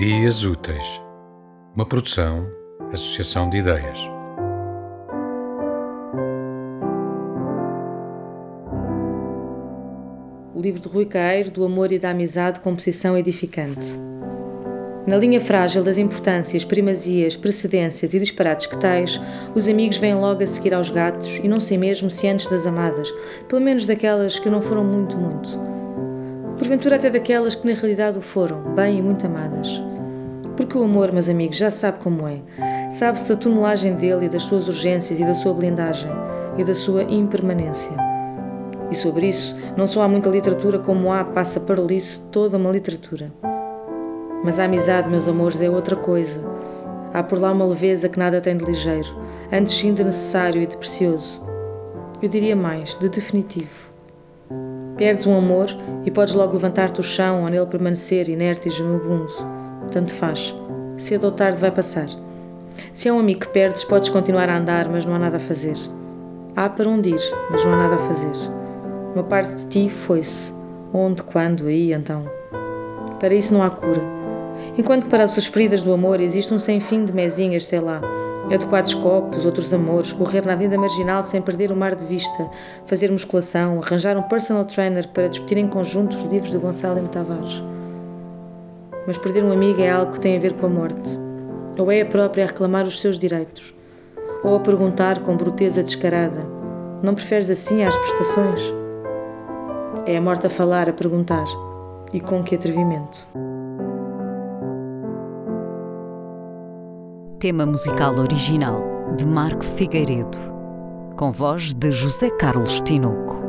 Dias Úteis, uma produção, associação de ideias. O livro de Rui Caeiro, do amor e da amizade, composição edificante. Na linha frágil das importâncias, primazias, precedências e disparates que tais, os amigos vêm logo a seguir aos gatos e não sei mesmo se antes das amadas, pelo menos daquelas que não foram muito, muito. Porventura até daquelas que na realidade o foram, bem e muito amadas. Porque o amor, meus amigos, já sabe como é. Sabe-se da tonelagem dele e das suas urgências e da sua blindagem e da sua impermanência. E sobre isso, não só há muita literatura como há, passa parolice, toda uma literatura. Mas a amizade, meus amores, é outra coisa. Há por lá uma leveza que nada tem de ligeiro, antes sim de necessário e de precioso. Eu diria mais, de definitivo. Perdes um amor e podes logo levantar-te do chão ou nele permanecer inerte e gemebundo. Tanto faz. Cedo ou tarde vai passar. Se é um amigo que perdes, podes continuar a andar, mas não há nada a fazer. Há para onde ir, mas não há nada a fazer. Uma parte de ti foi-se. Onde, quando, aí, então. Para isso não há cura. Enquanto que para as feridas do amor existe um sem fim de mesinhas, sei lá, adequados copos, outros amores, correr na vida marginal sem perder o mar de vista, fazer musculação, arranjar um personal trainer para discutir em conjunto os livros de Gonçalo M. Tavares. Mas perder um amigo é algo que tem a ver com a morte. Ou é a própria a reclamar os seus direitos, ou a perguntar com bruteza descarada: Não preferes assim às prestações? É a morte a falar, a perguntar. E com que atrevimento? Tema musical original de Marco Figueiredo, com voz de José Carlos Tinoco.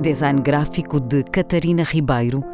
Design gráfico de Catarina Ribeiro.